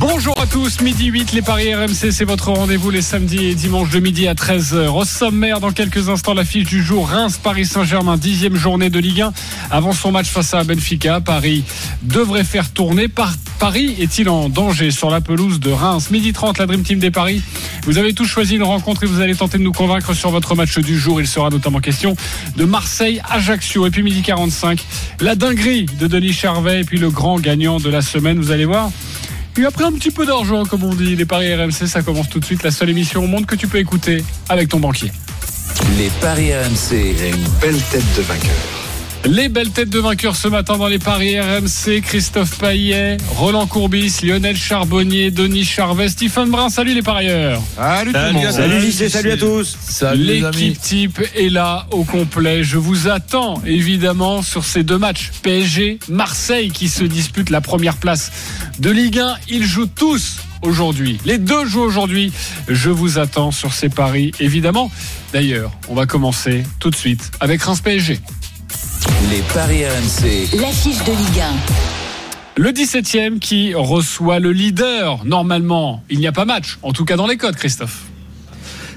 Bonjour à tous, midi 8, les Paris RMC, c'est votre rendez-vous les samedis et dimanches de midi à 13h. Au sommaire, dans quelques instants, l'affiche du jour, Reims-Paris Saint-Germain, dixième journée de Ligue 1. Avant son match face à Benfica, Paris devrait faire tourner. Par Paris est-il en danger sur la pelouse de Reims? Midi 30, la Dream Team des Paris. Vous avez tous choisi une rencontre et vous allez tenter de nous convaincre sur votre match du jour. Il sera notamment question de Marseille-Ajaccio. Et puis midi 45, la dinguerie de Denis Charvet et puis le grand gagnant de la semaine. Vous allez voir. Et après un petit peu d'argent, comme on dit, les paris RMC, ça commence tout de suite. La seule émission au monde que tu peux écouter avec ton banquier. Les Paris RMC. une belle tête de vainqueur. Les belles têtes de vainqueurs ce matin dans les paris RMC, Christophe Paillet, Roland Courbis, Lionel Charbonnier, Denis Charvet, Stephen Brun. Salut les parieurs. Salut tout le monde. Salut lycée, salut à tous. L'équipe type est là au complet. Je vous attends évidemment sur ces deux matchs. PSG, Marseille qui se disputent la première place de Ligue 1. Ils jouent tous aujourd'hui. Les deux jouent aujourd'hui. Je vous attends sur ces paris évidemment. D'ailleurs, on va commencer tout de suite avec Reims PSG. Les Paris RMC. L'affiche de Ligue Le 17e qui reçoit le leader. Normalement, il n'y a pas match. En tout cas dans les codes, Christophe.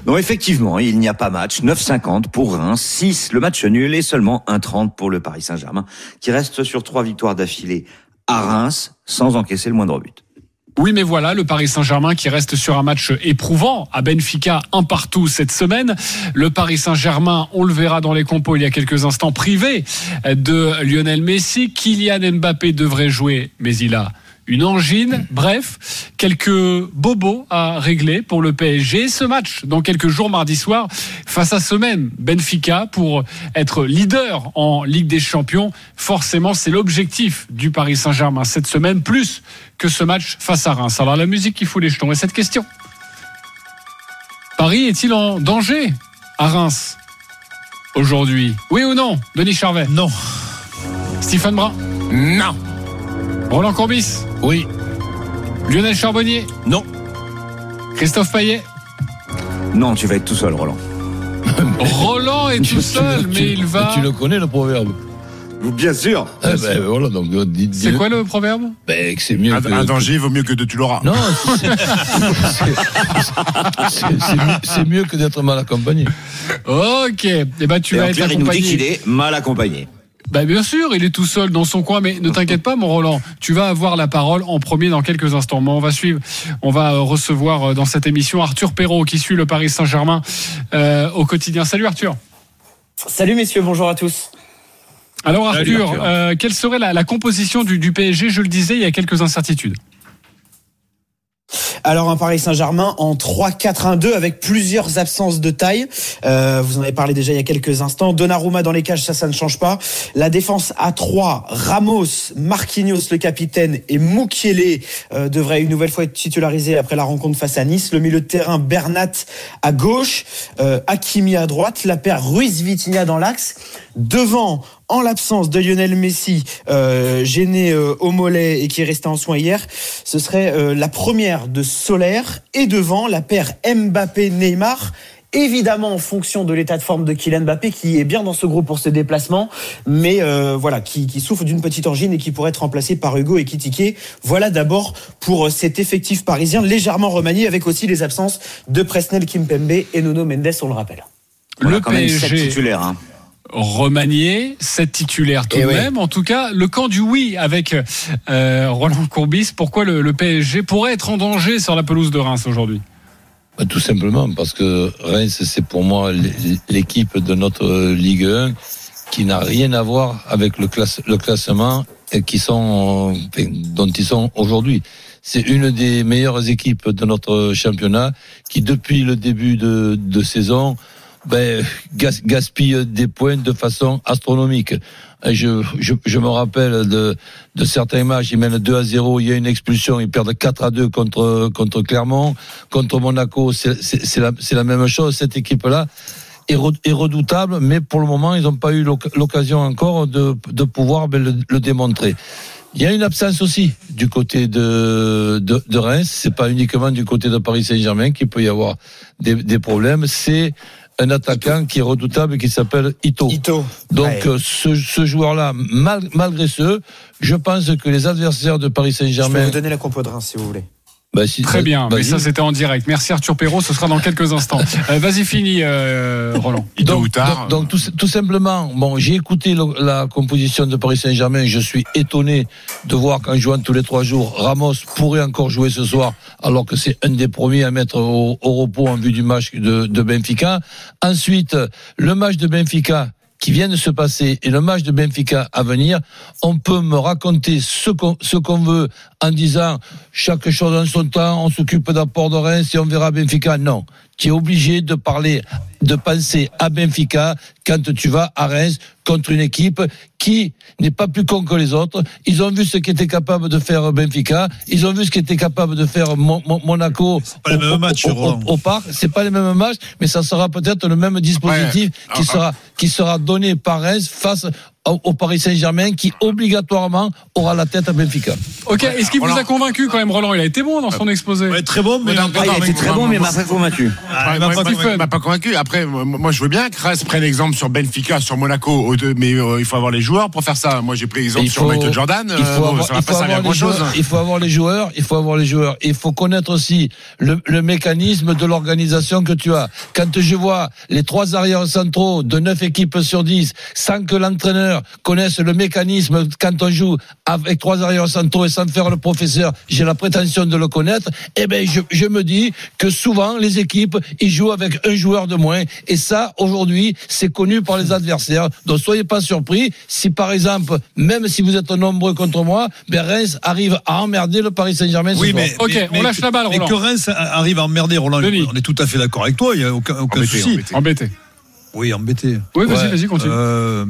Non, effectivement, il n'y a pas match. 9,50 pour Reims, 6 le match nul et seulement 1,30 pour le Paris Saint-Germain, qui reste sur trois victoires d'affilée à Reims sans encaisser le moindre but. Oui, mais voilà, le Paris Saint-Germain qui reste sur un match éprouvant à Benfica, un partout cette semaine. Le Paris Saint-Germain, on le verra dans les compos il y a quelques instants, privé de Lionel Messi. Kylian Mbappé devrait jouer, mais il a une angine. Bref, quelques bobos à régler pour le PSG. Ce match, dans quelques jours, mardi soir, face à ce même Benfica, pour être leader en Ligue des Champions, forcément, c'est l'objectif du Paris Saint-Germain cette semaine, plus que ce match face à Reims. Alors la musique qui fout les jetons. Et cette question Paris est-il en danger à Reims aujourd'hui? Oui ou non Denis Charvet? Non. Stephen Brun? Non. Roland Courbis Oui. Lionel Charbonnier Non. Christophe Paillet Non, tu vas être tout seul, Roland. Roland est tout seul, mais il va. Tu le connais le proverbe Bien sûr. Eh ben, voilà, donc, dis- C'est quoi le proverbe? Ben, que c'est mieux Un, que- un danger vaut mieux que de tu l'auras. Non, c'est- mieux- que d'être mal accompagné. Ok. Eh ben, tu Et vas en être clair, il nous dit accompagné. qu'il est mal accompagné. Bah bien sûr, il est tout seul dans son coin, mais ne t'inquiète pas, mon Roland, tu vas avoir la parole en premier dans quelques instants. Mais on va suivre, on va euh, recevoir euh, dans cette émission Arthur Perrault qui suit le Paris Saint-Germain euh, au quotidien. Salut Arthur. Salut messieurs, bonjour à tous. Alors Salut, Arthur, Arthur. euh, quelle serait la, la composition du, du PSG Je le disais, il y a quelques incertitudes. Alors un Paris Saint-Germain en 3-4-1-2 avec plusieurs absences de taille. Euh, vous en avez parlé déjà il y a quelques instants. Donnarumma dans les cages, ça, ça ne change pas. La défense à 3, Ramos, Marquinhos le capitaine et Mukiele euh, devraient une nouvelle fois être titularisés après la rencontre face à Nice. Le milieu de terrain, Bernat à gauche, euh, Hakimi à droite, la paire Ruiz-Vitinha dans l'axe. Devant, en l'absence de Lionel Messi, euh, gêné euh, au mollet et qui est resté en soins hier, ce serait euh, la première de Solaire et devant la paire Mbappé-Neymar. Évidemment, en fonction de l'état de forme de Kylian Mbappé, qui est bien dans ce groupe pour ses déplacements, mais euh, voilà, qui, qui souffre d'une petite angine et qui pourrait être remplacé par Hugo et Kitike. Voilà d'abord pour cet effectif parisien légèrement remanié, avec aussi les absences de Presnel Kimpembe et Nuno Mendes, on le rappelle. Le sept PSG titulaires. Hein. Remanié, sept titulaires tout Eh de même. En tout cas, le camp du oui avec euh, Roland Courbis. Pourquoi le, le PSG pourrait être en danger sur la pelouse de Reims aujourd'hui? Bah, tout simplement parce que Reims, c'est pour moi l'é- l'équipe de notre Ligue 1 qui n'a rien à voir avec le, classe, le classement et qui sont, dont ils sont aujourd'hui. C'est une des meilleures équipes de notre championnat qui, depuis le début de, de saison, ben, gas- gaspille des points de façon astronomique. Je, je, je me rappelle de, de certains matchs, ils mènent 2 à 0, il y a une expulsion, ils perdent 4 à 2 contre, contre Clermont, contre Monaco, c'est la, la même chose, cette équipe-là. est, re- est redoutable, mais pour le moment, ils n'ont pas eu l'oc- l'occasion encore de, de pouvoir ben, le, le démontrer. Il y a une absence aussi du côté de, de, de Reims. C'est pas uniquement du côté de Paris Saint-Germain qu'il peut y avoir des, des problèmes. C'est un attaquant qui est redoutable et qui s'appelle Ito. Ito. Donc Ouais. euh, ce, ce joueur-là, mal- malgré ce, je pense que les adversaires de Paris Je peux Saint-Germain, vous donner la compo de Reims si vous voulez. Bah, si- Très bien, mais ça c'était en direct. Merci Arthur Perrault, ce sera dans quelques instants. Euh, Vas-y, fini, euh, Roland. Tôt donc, ou tard. donc, donc, tout, tout simplement, bon, j'ai écouté le- la composition de Paris Saint-Germain. Je suis étonné de voir qu'en jouant tous les trois jours, Ramos pourrait encore jouer ce soir, alors que c'est un des premiers à mettre au, au repos en vue du match de, de Benfica. Ensuite, le match de Benfica qui vient de se passer et le match de Benfica à venir, on peut me raconter ce qu'on veut en disant chaque chose en son temps, on s'occupe d'apport de Reims et on verra Benfica. Non, tu es obligé de parler, de penser à Benfica quand tu vas à Reims contre une équipe qui n'est pas plus con que les autres. Ils ont vu ce qu'était capable de faire Benfica, ils ont vu ce qu'était capable de faire Mon- Mon- Monaco pas les au- mêmes au- matchs, au, au, au parc. C'est pas les mêmes matchs, mais ça sera peut-être le même dispositif Ouais. qui Ah, sera qui sera donné par Reims face au, Paris Saint-Germain qui obligatoirement aura la tête à Benfica. Ok, est-ce qu'il vous Roland. a convaincu quand même, Roland? Il a été bon dans son exposé. Ouais, très bon, mais Ah, il a été très bon, mais il m'a pas convaincu. Ah, il m'a pas convaincu. il m'a pas convaincu. Après, moi, je veux bien que Reims prenne exemple sur Benfica, sur Monaco, mais euh, il faut avoir les joueurs pour faire ça. Moi, j'ai pris exemple sur Michael Jordan. Il euh, faut, bon, avoir, ça va il pas faut servir à avoir les grand chose. joueurs, il faut avoir les joueurs, il faut avoir les joueurs. Il faut connaître aussi le, le mécanisme de l'organisation que tu as. Quand je vois les trois arrières centraux de 9 équipes sur 10, sans que l'entraîneur connaisse le mécanisme quand on joue avec trois arrières centraux et sans faire le professeur, j'ai la prétention de le connaître, eh ben, je, je me dis que souvent, les équipes, ils jouent avec un joueur de moins. Et ça, aujourd'hui, c'est connu par les adversaires. Donc, soyez pas surpris si, par exemple, même si vous êtes nombreux contre moi, ben, Reims arrive à emmerder le Paris Saint-Germain ce Oui, soir. mais, Ok, mais- on lâche la balle, mais Roland. que Reims arrive à emmerder, Roland. Denis. On est tout à fait d'accord avec toi, il n'y a aucun, aucun Embêté, souci. embêté. Oui, embêté. Oui, vas-y, Ouais. vas-y, continue. Euh,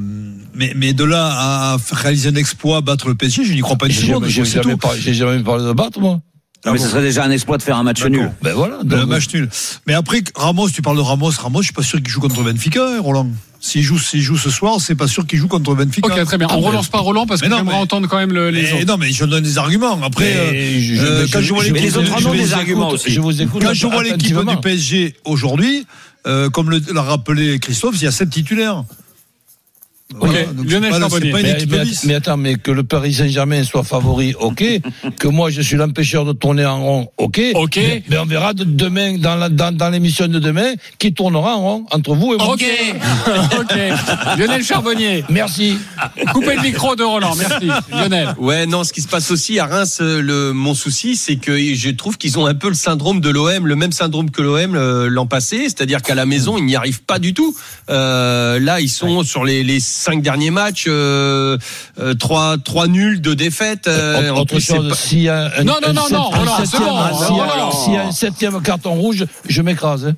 mais, mais de là à réaliser un exploit, battre le PSG, je n'y crois pas une seconde. j'ai jamais j'ai jamais parlé de battre, moi. Non, mais ce serait déjà un exploit de faire un match nul. Ben voilà. Le donc- match nul. Mais après, Ramos, tu parles de Ramos. Ramos, je suis pas sûr qu'il joue contre Benfica, hein, Roland. S'il joue, s'il joue ce soir, c'est pas sûr qu'il joue contre Benfica. Ok, très bien. On relance pas Roland parce non, j'aimerais mais- entendre quand même le- les Mais autres. non, mais je donne des arguments. Après, euh, je- je- euh, je- quand je vois je- l'équipe Mais les autres des arguments aussi. Je vous écoute. Quand je vois l'équipe du PSG aujourd'hui, euh, comme le- l'a rappelé Christophe, il y a sept titulaires. Voilà, donc c'est Lionel pas- Charbonnier. C'est pas une Mais, équipe mais- mais attends, mais que le Paris Saint-Germain soit favori, ok. que moi je suis l'empêcheur de tourner en rond, ok. Ok. Mais, mais on verra de demain dans la- dans, dans l'émission de demain qui tournera en rond entre vous et moi. Ok, ok. Lionel Charbonnier, Merci. coupez le micro de Roland, merci. Lionel. Ouais, non, ce qui se passe aussi à Reims, euh, le, mon souci, c'est que je trouve qu'ils ont un peu le syndrome de l'OM, le même syndrome que l'OM euh, l'an passé, c'est-à-dire qu'à la maison, ils n'y arrivent pas du tout. Euh, là, ils sont sur les, les cinq derniers matchs, euh, euh, trois, trois nuls, deux défaites. euh, en plus, chose, pas- a un, Non, non, non, non, hein.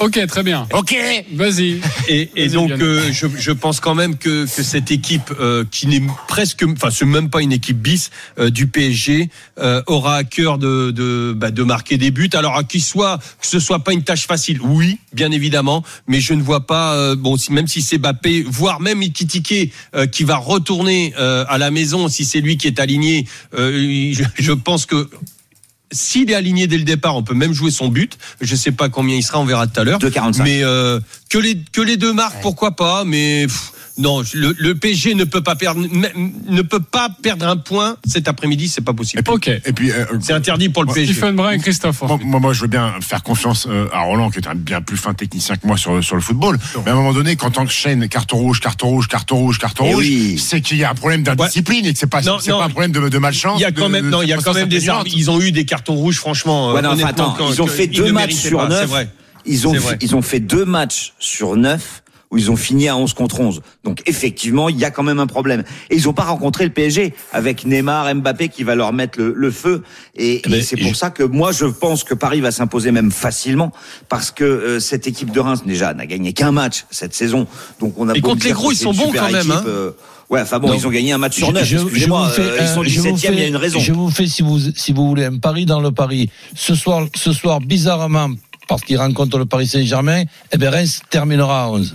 Ok, très bien. Ok. Vas-y. Et, donc, euh, je, je pense quand même que, que cette équipe, euh, qui n'est presque, enfin, c'est même pas une équipe bis euh, du PSG, euh, aura à cœur de de, bah, de marquer des buts. Alors, à qui soit, que ce soit pas une tâche facile, oui, bien évidemment, mais je ne vois pas, euh, bon, si, même si c'est Bappé, voire même Ikitike euh, qui va retourner euh, à la maison, si c'est lui qui est aligné, euh, je, je pense que s'il est aligné dès le départ, on peut même jouer son but. Je sais pas combien il sera, on verra tout à l'heure. 2,45. Mais euh, que les que les deux marquent, pourquoi pas Mais pff, non, le, le PSG ne peut pas perdre ne peut pas perdre un point cet après-midi, c'est pas possible. Ok. Et puis, euh, C'est interdit pour le PSG. Stephen Brun et Christophe. Moi, moi, moi, je veux bien faire confiance euh, à Roland, qui est un bien plus fin technicien que moi sur, sur le football. Mais à un moment donné, quand on chaîne carton rouge, carton rouge, carton rouge, carton Eh rouge, oui. c'est qu'il y a un problème d'indiscipline et que c'est pas, Non, c'est non. pas un problème de, de malchance. Il y a quand même de non, il y a quand même des armes. Ils ont eu des cartons rouges, franchement. Ouais, euh, non, enfin, honnêtement, attends, quand- ils ont fait deux matchs sur neuf. Ils ont, ils ont fait deux matchs sur neuf où ils ont fini à 11 contre 11. Donc effectivement, il y a quand même un problème. Et ils n'ont pas rencontré le PSG avec Neymar, Mbappé qui va leur mettre le, le feu. Et, Eh ben, et c'est pour je- ça que moi je pense que Paris va s'imposer même facilement parce que euh, cette équipe de Reims déjà n'a gagné qu'un match cette saison. Donc on a Et contre les gros, ils sont bons quand même, hein. euh, Ouais, enfin bon, Non. ils ont gagné un match sur neuf. je- je Excusez-moi, vous fais euh, ils sont je vous 17e, il y a une raison. Je vous fais, si vous, si vous voulez, un pari dans le pari. Ce soir, ce soir, bizarrement, parce qu'il rencontre le Paris Saint-Germain, eh bien Reims terminera à 11.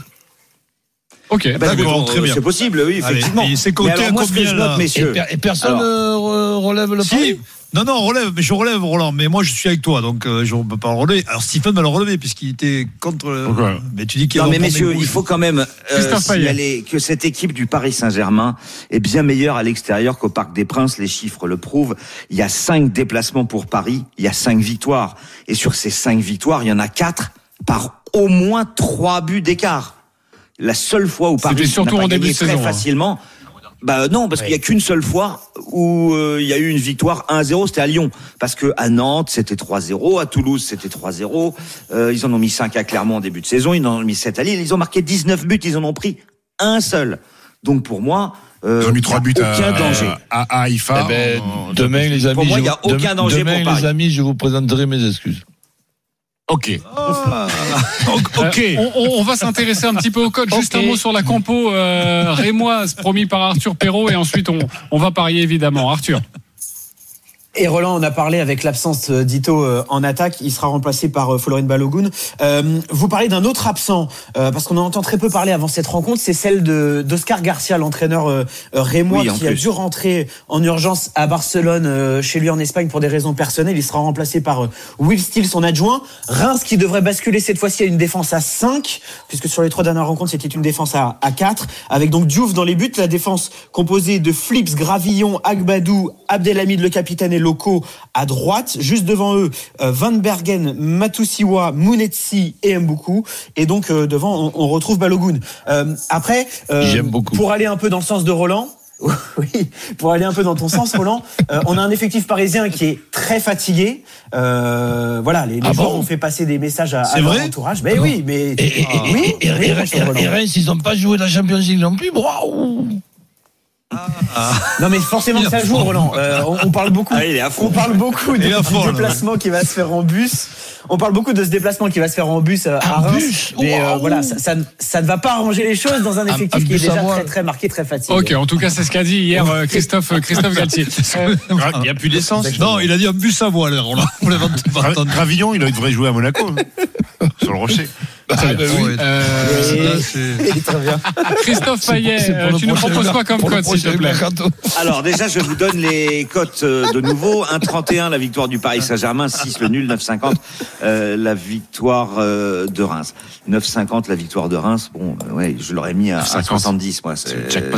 Ok. Eh ben, D'accord, très bien. C'est possible, oui, effectivement. c'est alors, à combien, je note, là Et, messieurs. et personne Alors, ne re- relève le Si. pari Non, non, on relève, mais je relève Roland. Mais moi, je suis avec toi, donc euh, je ne peux pas le relever. Alors, Stephen va le relever, puisqu'il était contre. euh, mais tu dis qu'il Non, mais messieurs, il faut quand même euh, signaler que cette équipe du Paris Saint-Germain est bien meilleure à l'extérieur qu'au Parc des Princes. Les chiffres le prouvent. Il y a cinq déplacements pour Paris. Il y a cinq victoires. Et sur ces cinq victoires, il y en a quatre par au moins trois buts d'écart. La seule fois où Paris C'était surtout n'a pas en début de très saison, hein. facilement. Bah non, parce qu'il y a qu'une seule fois où euh, il y a eu une victoire 1-0, c'était à Lyon. Parce que à Nantes, c'était 3-0, à Toulouse, c'était 3-0. Euh, ils en ont mis 5 à Clermont en début de saison, ils en ont mis 7 à Lille, ils ont marqué 19 buts, ils en ont pris un seul. Donc pour moi, euh, Ils ont mis à, aucun danger. à, à Haïfa. Eh ben, demain, les amis, Pour moi, je il y a aucun danger demain, pour Paris. les amis, je vous présenterai mes excuses. Ok. Ah, ok. Euh, on, va s'intéresser un petit peu au code. Juste Ok. un mot sur la compo euh, rémoise promis par Arthur Perrault et ensuite on, on va parier évidemment. Arthur. Et Roland, on a parlé avec l'absence euh, d'Ito euh, en attaque, il sera remplacé par euh, Florent Balogun. Euh, vous parlez d'un autre absent, euh, parce qu'on en entend très peu parler avant cette rencontre, c'est celle d'Oscar Garcia, l'entraîneur euh, rémois, Oui, qui a dû rentrer en urgence à Barcelone, euh, chez lui en Espagne pour des raisons personnelles. Il sera remplacé par Will Steele, son adjoint. Reims qui devrait basculer cette fois-ci à une défense à 5, puisque sur les trois dernières rencontres, c'était une défense à, à 4, avec donc Diouf dans les buts, la défense composée de Flips, Gravillon, Agbadou, Abdelhamid le capitaine et Loco à droite, juste devant eux, euh, Van Bergen, Matusiwa, Munetsi et Mboukou, et donc euh, devant on, on retrouve Balogun. Euh, après, euh, pour aller un peu dans le sens de Roland. Oui, pour aller un peu dans ton sens, Roland, euh, on a un effectif parisien qui est très fatigué. Euh, voilà, les, les Ah joueurs bon ont fait passer des messages à, à C'est leur vrai entourage. Mais oui, mais Et, et, et- oui, et- et- oui, et- mon cher et- Roland. et Reims, ils n'ont pas joué la Champions League non plus. Waouh Non mais forcément Il est ça joue. Roland. Euh, on, on parle beaucoup. Ah, il est à fond. On parle beaucoup Il du là, déplacement qui va se faire en bus. On parle beaucoup de ce déplacement qui va se faire en bus euh, à Reims. bus mais euh, voilà, ça, ça, ne- ça ne va pas arranger les choses dans un effectif un qui est déjà très très marqué, très fatigué. Ok, en tout cas c'est ce qu'a dit hier euh, Christophe Christophe Galtier. Il n'y a plus d'essence. Non, il a dit un bus à voile, Roland. On l'a. Gravillon, il devrait jouer à Monaco. hein, sur le rocher. Ah, ben oui. Euh, Là. Christophe Payet, tu nous proposes quoi comme code s'il te plaît mercato. Alors déjà, je vous donne les cotes euh, de nouveau. 1,31 la victoire du Paris Saint-Germain, 6 le nul, 9,50 euh, la victoire euh, de Reims. 9,50 la victoire de Reims. Bon, ouais, je l'aurais mis à, à 9,50. 70 moi. C'est le jackpot.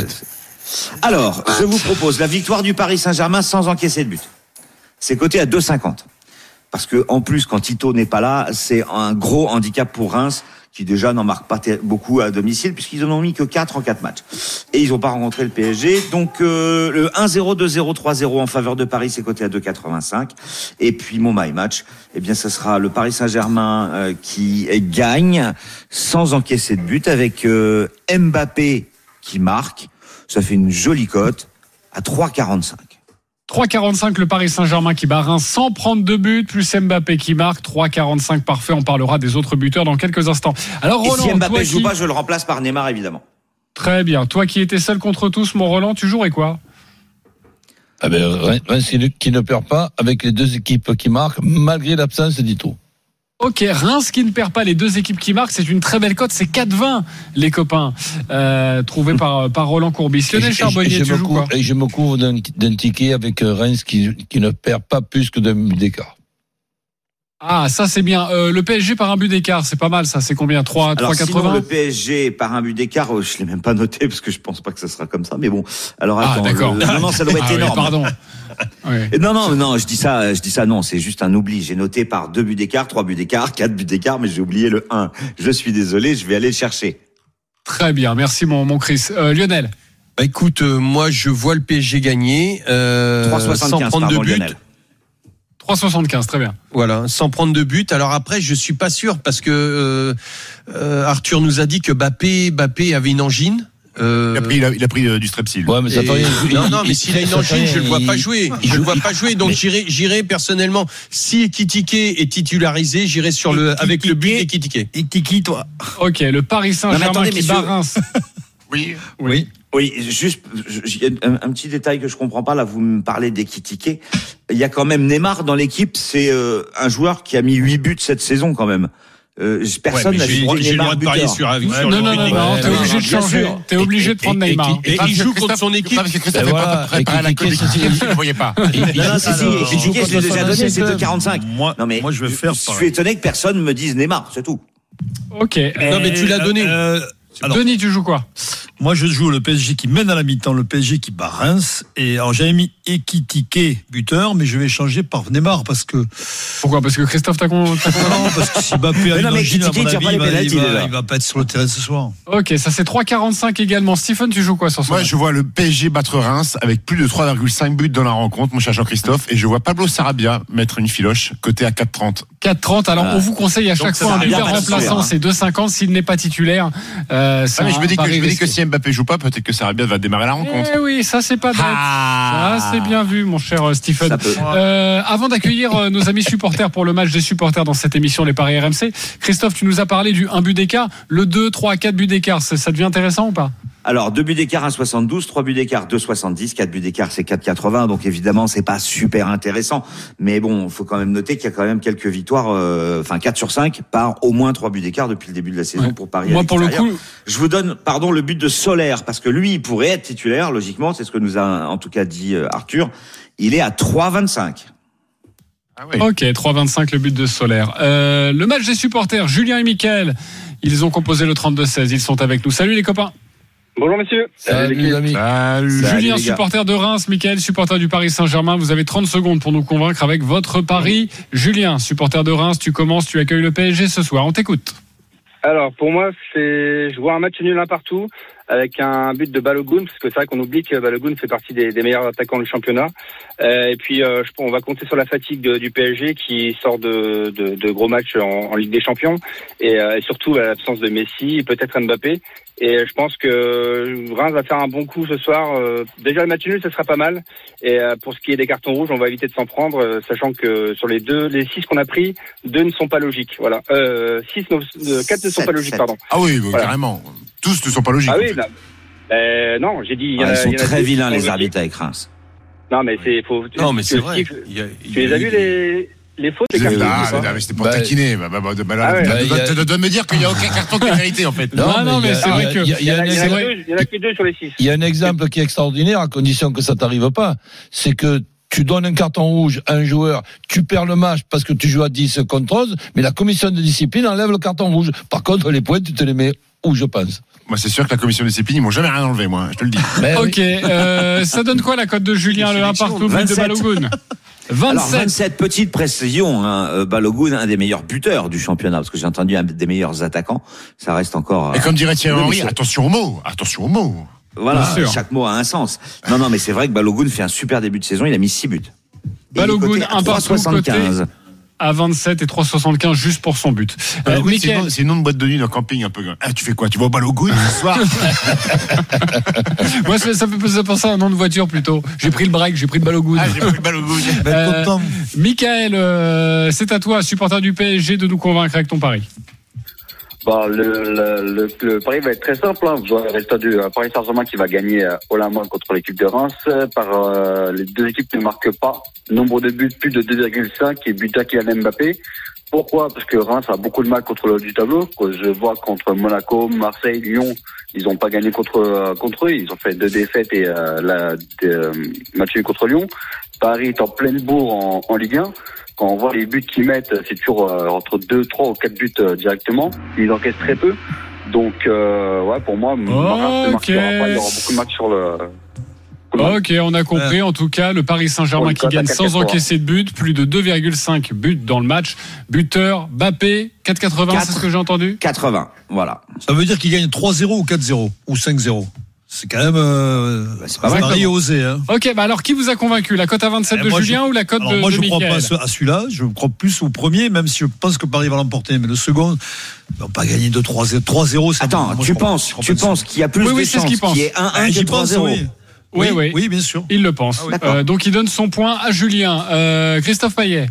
Alors, je vous propose la victoire du Paris Saint-Germain sans encaisser de but. C'est coté à 2,50. Parce que en plus, quand Tito n'est pas là, c'est un gros handicap pour Reims qui déjà n'en marque pas beaucoup à domicile puisqu'ils en ont mis que 4 en 4 matchs. Et ils n'ont pas rencontré le PSG. Donc euh, le 1-0, 2-0, 3-0 en faveur de Paris, c'est coté à 2,85. Et puis mon my match, eh bien ce sera le Paris Saint-Germain euh, qui gagne sans encaisser de but avec euh, Mbappé qui marque. Ça fait une jolie cote à 3,45. 3,45 le Paris Saint-Germain qui bat Reims sans prendre de but, plus Mbappé qui marque 3,45 parfait. On parlera des autres buteurs dans quelques instants. Alors Et Roland, si toi Mbappé joue qui- pas, je le remplace par Neymar évidemment. très bien. Toi qui étais seul contre tous, mon Roland, tu jouerais quoi? Ah ben, Reims qui ne- qui ne perd pas avec les deux équipes qui marquent, malgré l'absence d'Ito. Ok, Reims qui ne perd pas les deux équipes qui marquent, c'est une très belle cote, c'est 4,20 les copains, euh, trouvé par, par Roland Courbis. Et Lionel je- et Charbonnier, je tu me joues quoi couvre- Et je me couvre d'un ticket avec euh, Reims qui, qui ne perd pas plus que d'un d'écart. Ah, ça c'est bien. Euh, le PSG par un but d'écart, c'est pas mal ça. C'est combien? 3, Alors sinon, 3,80 le PSG par un but d'écart, oh, je l'ai même pas noté parce que je pense pas que ça sera comme ça. Mais bon, alors Ah, attends, d'accord. le- non, non, ça doit être Ah oui, énorme. pardon. Non, non, non, je dis ça, je dis ça, non, c'est juste un oubli. J'ai noté par deux buts d'écart, trois buts d'écart, quatre buts d'écart, mais j'ai oublié le 1. Je suis désolé, je vais aller le chercher. Très bien, merci mon, mon Chris. Euh, Lionel Bah, écoute, euh, moi je vois le PSG gagner euh, 3,75 sans prendre de pardon, but. Lionel. 3,75, très bien. Voilà, sans prendre de but. Alors après, je suis pas sûr parce que euh, euh, Arthur nous a dit que Bappé, Bappé avait une angine. Euh, Il a pris, il a, il a pris euh, du strepsil. Ouais, mais ça et- fait rien. non, non, mais il- s'il a une angine, je le vois pas jouer. Je le vois pas jouer, donc mais- j'irai, j'irai personnellement. Si Ekitike est titularisé, j'irai sur le avec le but d'Ekitike. Et Kiki, toi. Ok, le Paris Saint-Germain qui bat. Reims. Oui. Oui. Oui, juste j'ai un, un petit détail que je comprends pas. Là, vous me parlez d'Ekitike. Il y a quand même Neymar dans l'équipe. C'est euh, un joueur qui a mis 8 buts cette saison quand même. Euh, personne Ouais, n'a mais j'ai- le Neymar droit de parier sur un- sur Non, non, non, non, t'es Ouais, obligé de changer. T'es obligé de prendre Et- et- Neymar. et- Et il joue contre son équipe. Parce que Christophe voilà, pas préparé à la Champions, vous ne voyez pas. Non, non, si, si, je l'ai déjà donné, c'est ancien 2,45. Moi, Non, mais moi, je vais faire Je suis étonné que personne me dise Neymar, c'est tout. Ok. Non, mais tu l'as donné. Alors, Denis, tu joues quoi moi, je joue le PSG qui mène à la mi-temps, le PSG qui bat Reims. Et alors, j'avais mis Ekitike buteur, mais je vais changer par Neymar parce que Pourquoi Parce que Christophe t'a con. non, parce que si Mbappé a une angine, à mon avis, il va, il, va, il va pas être sur le terrain ce soir. Ok, ça c'est 3,45 également. Stephen, tu joues quoi sur ce Moi, je vois le PSG battre Reims avec plus de 3,5 buts dans la rencontre, mon cher Jean-Christophe, et je vois Pablo Sarabia mettre une filoche côté à 4,30. 4,30. Alors, Ah. on vous conseille à chaque fois un buteur remplaçant, hein. c'est 2,50 s'il n'est pas titulaire. Euh, c'est Ah, mais je me dis que, je me dis que si Mbappé joue pas, peut-être que Sarabia va démarrer la rencontre. Eh oui, ça c'est pas bête. Ah. Ça c'est bien vu, mon cher euh, Stephen. Euh, avant d'accueillir euh, nos amis supporters pour le match des supporters dans cette émission Les Paris RMC, Christophe, tu nous as parlé du 1 but d'écart, le 2, 3, 4 buts d'écart. Ça, ça devient intéressant ou pas? Alors, deux buts d'écart 1,72, trois buts d'écart 2,70, quatre buts d'écart c'est 4,80. Donc évidemment, c'est pas super intéressant. Mais bon, faut quand même noter qu'il y a quand même quelques victoires, euh, enfin 4 sur 5 par au moins trois buts d'écart depuis le début de la saison Ouais. pour Paris. Moi, pour le coup, Je vous donne, pardon, le but de Solaire, parce que lui, il pourrait être titulaire, logiquement, c'est ce que nous a en tout cas dit euh, Arthur. Il est à 3,25. Ah oui. Ok, 3,25 le but de Solaire. Euh, le match des supporters, Julien et Mickaël, ils ont composé le 32-16. Ils sont avec nous. Salut les copains. Bonjour messieurs. Salut les amis. Salut. Julien, supporter de Reims, Mickaël, supporter du Paris Saint-Germain. Vous avez 30 secondes pour nous convaincre avec votre pari. Julien, supporter de Reims, tu commences, tu accueilles le PSG ce soir. On t'écoute. Alors pour moi, c'est je vois un match nul un partout avec un but de Balogun parce que c'est vrai qu'on oublie que Balogun fait partie des, des meilleurs attaquants du championnat. Euh, et puis euh, je, on va compter sur la fatigue de- du PSG qui sort de, de, de gros matchs en, en Ligue des Champions et, euh, et surtout à l'absence de Messi, et peut-être Mbappé. Et je pense que Reims va faire un bon coup ce soir. Euh, déjà le match nul, ce sera pas mal. Et euh, pour ce qui est des cartons rouges, on va éviter de s'en prendre, euh, sachant que sur les deux, les six qu'on a pris, deux ne sont pas logiques. Voilà, euh, six, ne- quatre ne sont Sept, pas logiques, sept. pardon. Ah oui, bah, Voilà. carrément. Tous ne sont pas logiques. Ah oui, non. Euh, non, j'ai dit. il y en Ouais, a- ils sont y a très vilains les arbitres avec Reims. Non, mais c'est faut. Non, mais c'est vrai. Tu, a- les as vus les les fautes, les cartons Ah, mais c'était pour Bah, taquiner. Bah, bah, bah, bah, Ah ouais. tu Bah, dois- il y a- tu dois me dire qu'il n'y a aucun carton qui est mérité, en fait. Non, non, mais c'est vrai il y a- que- il y en a exemple- que deux- il y en a que deux sur les six. Il y a un exemple qui est extraordinaire, à condition que ça t'arrive pas. C'est que tu donnes un carton rouge à un joueur, tu perds le match parce que tu joues à 10 contre 11, mais la commission de discipline enlève le carton rouge. Par contre, les points, tu te les mets où je pense. Moi, c'est sûr que la commission de discipline, ils m'ont jamais rien enlevé, moi, je te le dis. Mais oui. Ok, euh, ça donne quoi la cote de Julien, le 1 partout, but de 27. Balogun Alors 27. 27 petites précisions. Hein. Euh, Balogun, un des meilleurs buteurs du championnat, parce que j'ai entendu un des meilleurs attaquants. Ça reste encore. Et euh, comme dirait Thierry Henry, attention aux mots, attention aux mots. Voilà, chaque mot a un sens. Non, non, mais c'est vrai que Balogun fait un super début de saison. Il a mis 6 buts. Et Balogun, un partout, 3,75. À 27 et 3,75 juste pour son but. Euh, c'est Mickaël, une- c'est une nom de boîte de nuit dans le camping un peu. Ah, tu fais quoi? Tu vas au Balogun ce soir? Moi ça ça me fait penser à un nom de voiture plutôt. J'ai pris le break, j'ai pris le Balogun. Ah, j'ai pris le Balogun. Ben, Euh, content. Michael, euh, c'est à toi, supporter du PSG, de nous convaincre avec ton pari. Le, le, le, le pari va être très simple. Hein. Vous aurez le résultat du euh, Paris Saint-Germain qui va gagner euh, au la main contre l'équipe de Reims. euh, Par euh, les deux équipes ne marquent pas. Nombre de buts plus de 2,5 et but à Kylian Mbappé. Pourquoi? Parce que Reims a beaucoup de mal contre le du tableau. Je vois contre Monaco, Marseille, Lyon, ils n'ont pas gagné contre euh, contre eux. Ils ont fait deux défaites et euh, la match contre Lyon. Paris est en pleine bourre en, en Ligue 1 quand on voit les buts qu'ils mettent, c'est toujours euh, entre 2, 3 ou 4 buts euh, directement. Ils encaissent très peu. Donc, euh, ouais, pour moi, marquera pas. Il y aura beaucoup de matchs sur le. Ok, on a compris. En tout cas, le Paris Saint-Germain qui gagne sans 4,80. encaisser de but, plus de 2,5 buts dans le match. Buteur, Bappé, 4,80, c'est ce que j'ai entendu? 80, voilà. Ça veut dire qu'il gagne 3-0 ou 4-0 ou 5-0. C'est quand même euh, c'est pas un mal. pari osé. Hein. Ok, bah alors qui vous a convaincu La cote à 27 Eh, de moi, Julien je- ou la cote de moi, je ne crois pas à ce- à celui-là. Je crois plus au premier, même si je pense que Paris va l'emporter. Mais le second, ils vont pas gagner de 3-0. 3-0, c'est Attends, moi, tu penses, crois tu penses qu'il y a plus Oui, de oui, c'est ce chances qu'il pense. qu'il y ait 1-1 Ah, que j'y pense, 3-0 oui. Oui, Oui, oui. oui, bien sûr. Il le pense. Ah. Euh, donc il donne son point à Julien. Euh, Christophe Payet,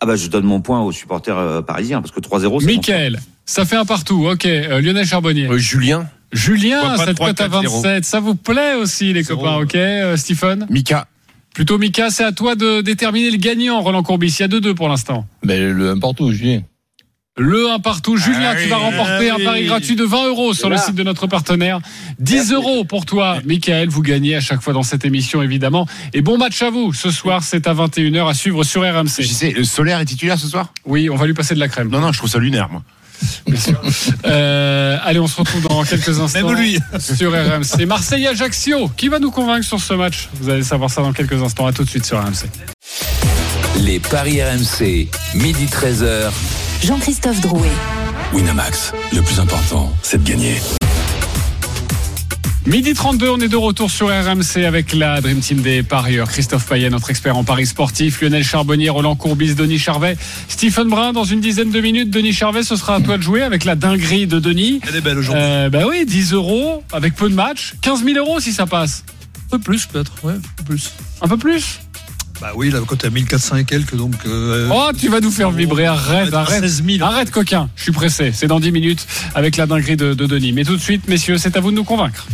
Ah bah je donne mon point aux supporters euh, parisiens parce que 3-0 c'est bon. Mickaël, ça fait un partout. Ok, euh, Lionel Charbonnier. Euh, Julien Julien, cette 3, cote à 4, 27, ça vous plaît aussi les copains, ok euh, Stephen Mika. Plutôt Mika, c'est à toi de déterminer le gagnant, Roland Courbis. Il y a 2-2 pour l'instant. Mais le un partout, Julien. Le 1 partout. Julien, Ah tu vas remporter ah un pari gratuit de 20 euros sur le site de notre partenaire. 10 euros pour toi, Michael. Vous gagnez à chaque fois dans cette émission, évidemment. Et bon match à vous. Ce soir, c'est à 21h à suivre sur RMC. Je sais, le solaire est titulaire ce soir? Oui, on va lui passer de la crème. Non, non, je trouve ça lunaire, moi. Bien sûr. Euh, allez, on se retrouve dans quelques instants. Même lui. Sur RMC. Marseille-Ajaccio. Qui va nous convaincre sur ce match? Vous allez savoir ça dans quelques instants. À tout de suite sur RMC. Les paris RMC, midi 13h. Jean-Christophe Drouet. Winamax, le plus important, c'est de gagner. Midi 32, on est de retour sur RMC avec la Dream Team des parieurs. Christophe Payet, notre expert en paris sportif, Lionel Charbonnier, Roland Courbis, Denis Charvet, Stephen Brun. Dans une dizaine de minutes, Denis Charvet, ce sera à toi de jouer avec la dinguerie de Denis. Elle est belle aujourd'hui. Euh, bah oui, 10 euros avec peu de matchs, 15 000 euros si ça passe. Un peu plus peut-être, ouais, un peu plus. Un peu plus? Bah oui, la cote est à 1400 et quelques, donc. euh, Oh, tu vas nous faire vibrer. Arrête, arrête. 16 000. Arrête, coquin. Je suis pressé. C'est dans 10 minutes avec la dinguerie de, de Denis. Mais tout de suite, messieurs, c'est à vous de nous convaincre.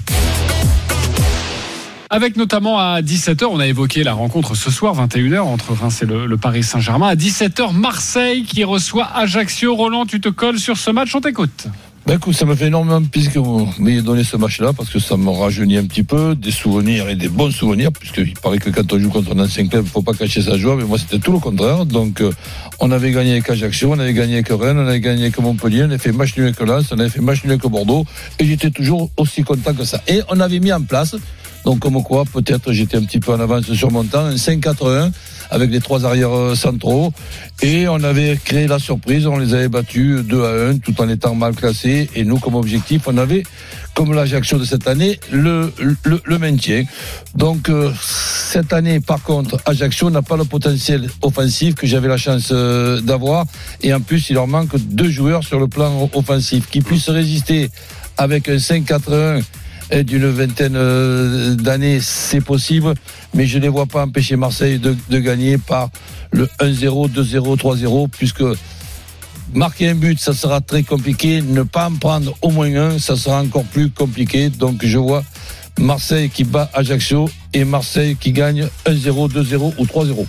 Avec notamment à 17h, on a évoqué la rencontre ce soir, 21h, entre Reims et le, le Paris Saint-Germain. À 17h, Marseille qui reçoit Ajaccio. Roland, tu te colles sur ce match, on t'écoute. Ben écoute, ça me fait énormément plaisir que vous m'ayez donné ce match-là parce que ça me rajeunit un petit peu, des souvenirs et des bons souvenirs, puisqu'il paraît que quand on joue contre un ancien club, il faut pas cacher sa joie, mais moi c'était tout le contraire. Donc euh, on avait gagné avec Ajaccio, on avait gagné avec Rennes, on avait gagné avec Montpellier, on avait fait match nul avec Lens, on avait fait match nul avec Bordeaux, et j'étais toujours aussi content que ça. Et on avait mis en place, donc comme quoi peut-être j'étais un petit peu en avance sur mon temps, un 5-4-1 avec les trois arrières euh, centraux, et on avait créé la surprise, on les avait battus 2 à 1 tout en étant mal classés. Et nous, comme objectif, on avait, comme l'Ajaccio de cette année, le, le, maintien. Donc euh, cette année, par contre, Ajaccio n'a pas le potentiel offensif que j'avais la chance euh, d'avoir. Et en plus, il leur manque deux joueurs sur le plan offensif qui puissent résister avec un 5-4-1 et d'une vingtaine euh, d'années, c'est possible, mais je ne vois pas empêcher Marseille de, de gagner par le 1-0, 2-0, 3-0, puisque marquer un but, ça sera très compliqué. Ne pas en prendre au moins un, ça sera encore plus compliqué. Donc je vois Marseille qui bat Ajaccio et Marseille qui gagne 1-0, 2-0 ou 3-0.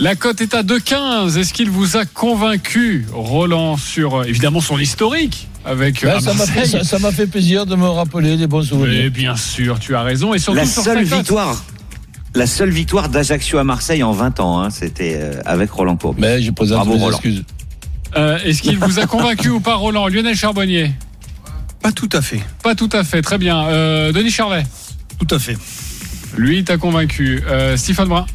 La cote est à 2,15. Est-ce qu'il vous a convaincu, Roland, sur euh, évidemment son historique avec euh, Ben, à ça m'a fait, Marseille ça- ça m'a fait plaisir de me rappeler des bons souvenirs. Mais bien sûr, tu as raison. Et surtout La sur seule victoire. La seule victoire d'Ajaccio à Marseille en 20 ans, hein, c'était euh, avec Roland Courbis. Mais je présente Bravo, mes Roland. excuses. Euh, Est-ce qu'il vous a convaincu ou pas, Roland Lionel Charbonnier? Pas tout à fait. Pas tout à fait. Très bien. Euh, Denis Charvet? Tout à fait. Lui, t'a convaincu. Euh, Stephen Brun?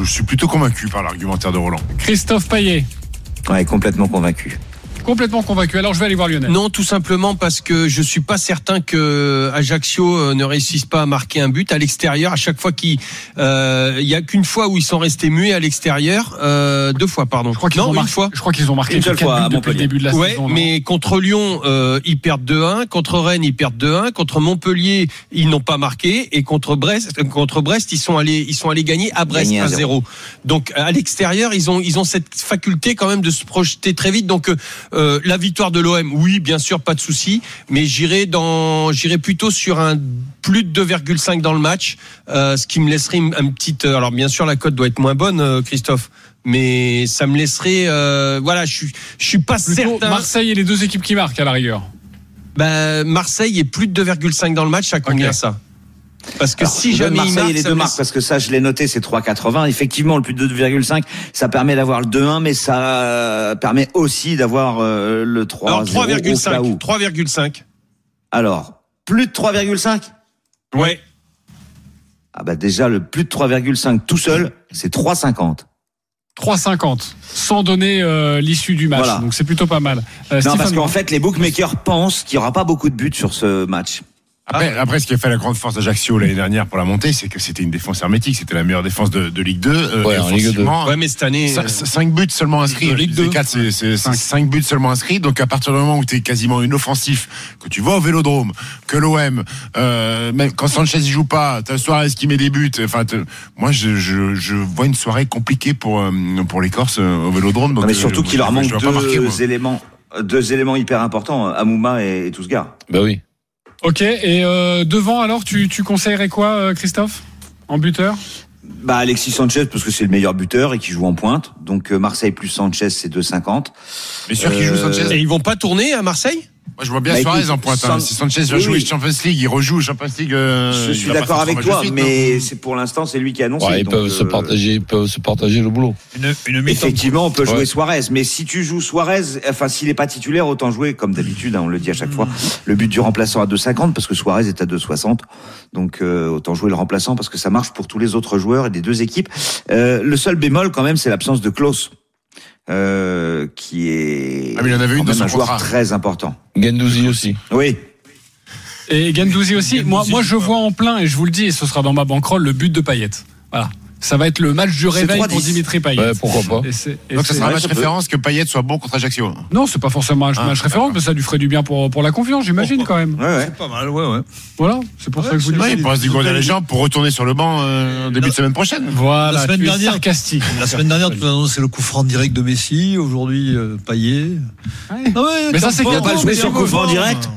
Je suis plutôt convaincu par l'argumentaire de Roland. Christophe Payet? Ouais, complètement convaincu. Complètement convaincu. Alors, je vais aller voir Lionel. Non, tout simplement parce que je suis pas certain que Ajaccio euh, ne réussisse pas à marquer un but à l'extérieur. À chaque fois qu'il, euh, il y a qu'une fois où ils sont restés muets à l'extérieur, euh, deux fois pardon. Je crois qu'ils ont une marqué. fois. Je crois qu'ils ont marqué Une seule quatre fois buts depuis le Montpellier. début de la Ouais, saison. non mais contre Lyon, euh, ils perdent 2-1. Contre Rennes, ils perdent 2-1. Contre Montpellier, ils n'ont pas marqué. Et contre Brest, euh, contre Brest, ils sont allés, ils sont allés gagner à Brest Gagner à 1-0. Donc à l'extérieur, ils ont, ils ont cette faculté quand même de se projeter très vite. Donc euh, la victoire de l'OM, oui, bien sûr, pas de souci. Mais j'irai dans, j'irai plutôt sur un plus de 2,5 dans le match, euh, ce qui me laisserait une, une petite. euh, Alors bien sûr, la cote doit être moins bonne, euh, Christophe. Mais ça me laisserait, euh, voilà, je suis, je suis pas Plutôt certain. Marseille et les deux équipes qui marquent à la rigueur. Ben, Marseille est plus de 2,5 dans le match, ça combien Ok. ça Parce que Alors, si jamais il Marseille marque, et les deux marques parce que ça je l'ai noté c'est 3,80 effectivement le plus de 2,5 ça permet d'avoir le 2-1 mais ça euh, permet aussi d'avoir euh, le 3 Alors 0 au cas 3,5. où. 3,5. alors plus de 3,5 Ouais. ah bah déjà le plus de 3,5 tout seul c'est 3,50 3,50 sans donner euh, l'issue du match. Voilà. Donc c'est plutôt pas mal. Euh, non parce qu'en fait les bookmakers pensent qu'il y aura pas beaucoup de buts sur ce match Après, après, ce qui a fait la grande force d'Ajaccio l'année dernière pour la montée, c'est que c'était une défense hermétique. C'était la meilleure défense de, de Ligue 2. euh, Ouais, Ligue 2. offensivement, Ouais, mais cette année. Cin- euh, Cinq buts seulement inscrits. Ligue 2. 4, c'est, c'est, Cinq. 5 buts seulement inscrits. Donc, à partir du moment où tu es quasiment inoffensif, que tu vas au vélodrome, que l'OM, euh, même quand Sanchez y joue pas, t'as Suarez qui met des buts. Enfin, moi, je, je, je vois une soirée compliquée pour, euh, pour les Corses euh, au vélodrome. Donc, Non, mais surtout qu'il leur manque marquer, deux moi. éléments deux éléments hyper importants Amouma et, et Tousgar Ben oui. Ok, et euh, devant alors, tu, tu conseillerais quoi, euh, Christophe? En buteur? Bah Alexis Sanchez parce que c'est le meilleur buteur et qui joue en pointe. Donc euh, Marseille plus Sanchez c'est 2,50. Mais sûr qu'il joue Sanchez Et ils vont pas tourner à Marseille? Moi, je vois bien Bah, Suarez écoute, en pointe. San- hein. Si Sanchez va Oui, jouer oui. Champions League, il rejoue Champions League. euh, Je suis d'accord avec toi, suite, mais c'est pour l'instant c'est lui qui a annoncé. Ouais, ils donc, peuvent euh, se partager, ils peuvent se partager le boulot. Une, une. Effectivement, on peut jouer Ouais. Suarez, mais si tu joues Suarez, enfin s'il n'est pas titulaire, autant jouer comme d'habitude. hein, on le dit à chaque fois. Le but du remplaçant à 2,50 parce que Suarez est à 2,60. Donc euh, autant jouer le remplaçant parce que ça marche pour tous les autres joueurs et des deux équipes. Euh, le seul bémol quand même, c'est l'absence de Klaus. Euh, qui est Ah, mais il en avait une de son un joueur contrat. très important. Gendouzi aussi. Oui, Et Gendouzi aussi. Moi, moi, je vois en plein, et je vous le dis, et ce sera dans ma banquerolle, le but de Payet. Voilà. Ça va être le match du réveil 3-10. pour Dimitri Payet. Ouais, pourquoi pas. Et c'est- et Donc ça sera un match référence que Payet soit bon contre Ajaccio. Non, c'est pas forcément un Ah, match référent, mais ça lui ferait du bien pour, pour la confiance, j'imagine, quand même. ouais, ouais. C'est pas mal, ouais, ouais. Voilà, c'est pour Ouais, ça que je vous dis. Il pourra se dégourdir les jambes pour retourner sur le banc euh, en début de semaine prochaine. Voilà, La semaine dernière- sarcastique. La semaine dernière, tu nous as annoncé le coup franc direct de Messi. Aujourd'hui, euh, Payet. Ouais. Ah ouais, Mais ça, c'est qu'il y a pas quand coup franc direct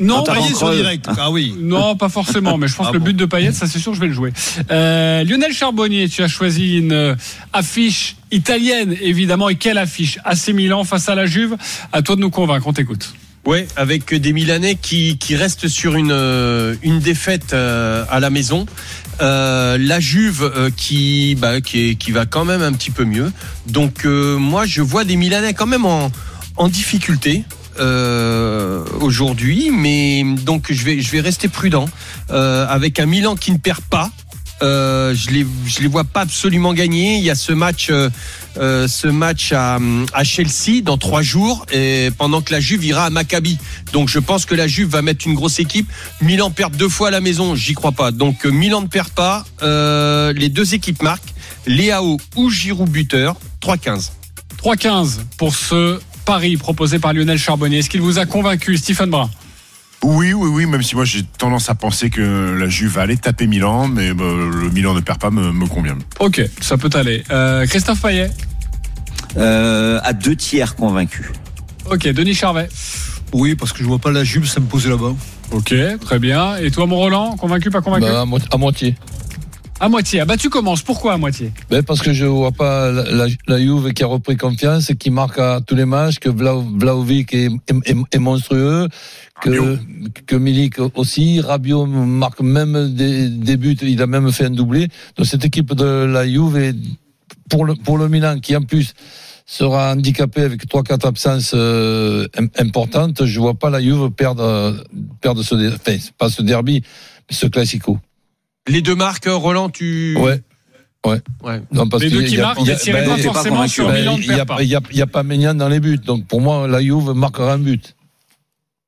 Non, Quand t'as Payet Avant sur Creuse. direct. Ah oui. Non, pas forcément, mais je pense Ah que le but de Payet, ça c'est sûr, je vais le jouer. Euh, Lionel Charbonnier, tu as choisi une euh, affiche italienne, évidemment, et quelle affiche? AC Milan face à la Juve? À toi de nous convaincre, on t'écoute. Ouais, avec des Milanais qui, qui restent sur une, euh, une défaite à la maison. Euh, la Juve euh, qui, bah, qui, est- qui va quand même un petit peu mieux. Donc euh, moi, je vois des Milanais quand même en, en difficulté. Euh, aujourd'hui, mais donc je vais rester prudent euh, avec un Milan qui ne perd pas. Euh, je les les vois pas absolument gagner. Il y a ce match ce match à, Chelsea dans trois jours et pendant que la Juve ira à Maccabi. Donc je pense que la Juve va mettre une grosse équipe. Milan perd deux fois à la maison, j'y crois pas. Donc Milan ne perd pas. Les deux équipes marquent. Léao ou Giroud buteur. 3-15. 3-15 pour ce pari proposé par Lionel Charbonnier. Est-ce qu'il vous a convaincu, Stephen Brun? Oui, oui, oui, même si moi j'ai tendance à penser que la Juve va aller taper Milan, mais euh, le Milan ne perd pas me, me convient. Ok, ça peut aller. Euh, Christophe Payet? Euh, à deux tiers convaincu. Ok, Denis Charvet? Oui, parce que je vois pas la Juve s'imposer là-bas. Ok, très bien. Et toi, mon Roland, convaincu, pas convaincu? Bah, à moitié. À moitié. Ah bah tu commences. Pourquoi à moitié? Ben parce que je vois pas la, la, la Juve qui a repris confiance, qui marque à tous les matchs, que Vla- Vlahovic est, est, est monstrueux, que, que Milik aussi, Rabiot marque même des, des buts, il a même fait un doublé. Donc cette équipe de la Juve est pour le, pour le Milan qui en plus sera handicapé avec trois quatre absences euh, im- importantes, je vois pas la Juve perdre perdre ce enfin, pas ce derby, mais ce classico. Les deux marques, Roland, tu. Ouais. Ouais. Ouais. Non, parce Les deux qui il y a- marquent, ben, pas sur ben, Milan ne il y a- pas. Il y a, il y a pas Ménian dans les buts. Donc pour moi, la Juve marquera un but.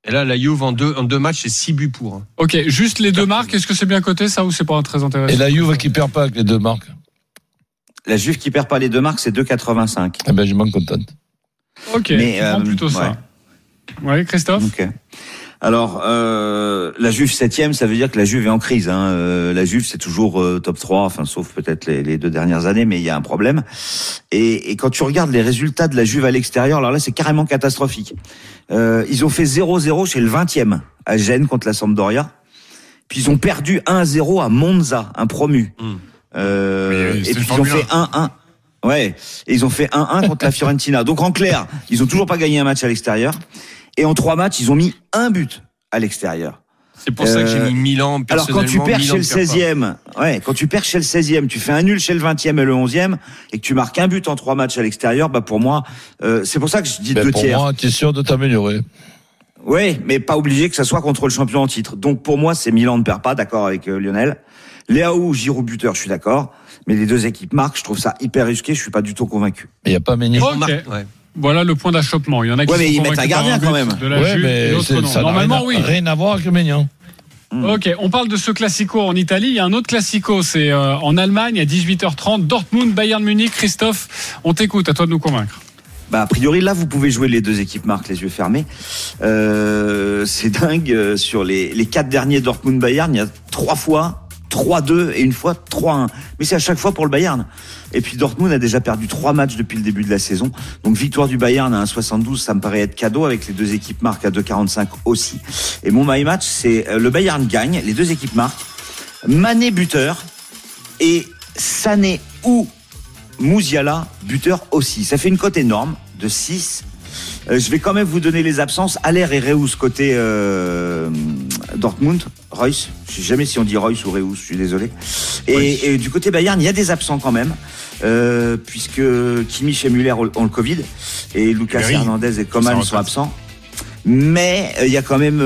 Et là, la Juve en deux, en deux matchs, c'est six buts pour. hein. Ok, juste les deux marques, est-ce que c'est bien coté ça ou c'est pas très intéressant Et la Juve qui perd pas avec les deux marques. La Juve qui perd pas les deux marques, c'est 2,85. Eh ben, je m'en contente. Ok, Mais, euh, plutôt ça. ouais. Ouais, Christophe Ok. Alors, euh, la Juve septième, ça veut dire que la Juve est en crise. Hein. Euh, la Juve, c'est toujours euh, top 3, enfin, sauf peut-être les, les deux dernières années, mais il y a un problème. Et, et quand tu regardes les résultats de la Juve à l'extérieur, alors là, c'est carrément catastrophique. Euh, ils ont fait 0-0 chez le 20e à Gênes contre la Sampdoria. Puis ils ont perdu 1-0 à Monza, un promu. Euh, Mais, et puis ils ont fait 1-1. Ouais, et ils ont fait 1-1 contre la Fiorentina. Donc en clair, ils ont toujours pas gagné un match à l'extérieur. Et en trois matchs, ils ont mis un but à l'extérieur. C'est pour ça que j'ai Euh, mis Milan. Alors quand tu perds Milan chez le ne perd pas. 16e, ouais, quand tu perds chez le 16e, tu fais un nul chez le 20e et le 11e et que tu marques un but en trois matchs à l'extérieur, bah pour moi, euh, c'est pour ça que je dis Ben, deux pour tiers. moi, tu es sûr de t'améliorer. Oui, mais pas obligé que ça soit contre le champion en titre. Donc pour moi, c'est Milan ne perd pas, d'accord avec euh, Lionel. Léao, Giroud buteur, je suis d'accord. Mais les deux équipes marquent, je trouve ça hyper risqué, je suis pas du tout convaincu. Il n'y a pas Ménian. Ok. Ouais. Voilà le point d'achoppement. Il y en a qui Ouais, sont mais ils mettent un gardien quand même. De la Ouais, Juve et mais non. ça n'a Normalement, rien, oui. à- rien à voir avec Ménian. Ok, on parle de ce classico en Italie. Il y a un autre classico, c'est euh, en Allemagne à 18h30. Dortmund, Bayern Munich. Christophe, on t'écoute. À toi de nous convaincre. Bah a priori là, vous pouvez jouer les deux équipes marquent les yeux fermés. Euh, c'est dingue. euh, Sur les, les quatre derniers Dortmund-Bayern, il y a trois fois 3-2 et une fois 3-1. Mais c'est à chaque fois pour le Bayern. Et puis Dortmund a déjà perdu trois matchs depuis le début de la saison. Donc victoire du Bayern à 1,72, ça me paraît être cadeau avec les deux équipes marquent à 2,45 aussi. Et mon my match, c'est euh, le Bayern gagne, les deux équipes marquent. Mané buteur et Sané ou Mouziala buteur aussi. Ça fait une cote énorme de 6. Euh, je vais quand même vous donner les absences. Aller et Reus côté euh, Dortmund. Reus. Je sais jamais si on dit Reus ou Reus. Je suis désolé. Et, et du côté Bayern, il y a des absents quand même. Euh, puisque Kimmich et Müller ont ont le Covid et Lucas Emery. Hernandez et Coman sont absents. Mais il y a quand même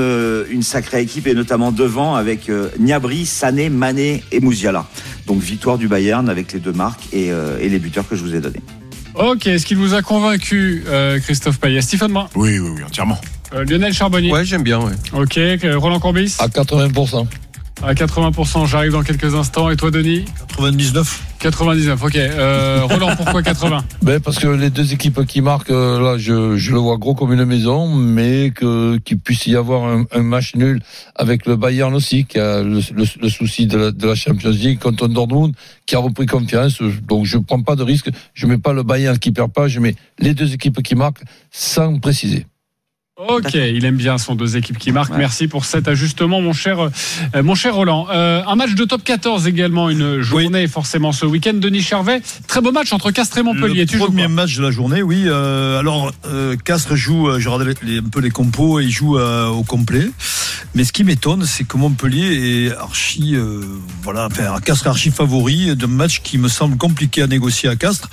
une sacrée équipe et notamment devant avec Gnabry, Sané, Mané et Mouziala. Donc victoire du Bayern avec les deux marques et, et les buteurs que je vous ai donnés. Ok, est-ce qu'il vous a convaincu, euh, Christophe Payet? Stephen Brun Oui, oui, oui, entièrement. Euh, Lionel Charbonnier Ouais, j'aime bien. Ouais. Ok, euh, Roland Courbis? À 80%. À 80%, j'arrive dans quelques instants. Et toi, Denis? 99. 99, ok. Euh, Roland, pourquoi 80 Ben parce que les deux équipes qui marquent, euh, là, je, le vois gros comme une maison, mais que qu'il puisse y avoir un, match nul avec le Bayern aussi, qui a le, souci de la, Champions League contre un Dortmund, qui a repris confiance. Donc je prends pas de risque. Je mets pas le Bayern qui perd pas. Je mets les deux équipes qui marquent sans préciser. Ok, il aime bien son deux équipes qui marquent. Ouais. Merci pour cet ajustement, mon cher, euh, mon cher Roland. Euh, un match de top 14 également, une journée forcément ce week-end. Denis Charvet, très beau match entre Castres et Montpellier. Le premier match de la journée, oui. Euh, alors, euh, Castres joue, les- les- un peu les compos, et il joue au complet. Mais ce qui m'étonne, c'est que Montpellier est archi, voilà, enfin, Castres est archi favori d'un match qui me semble compliqué à négocier à Castres,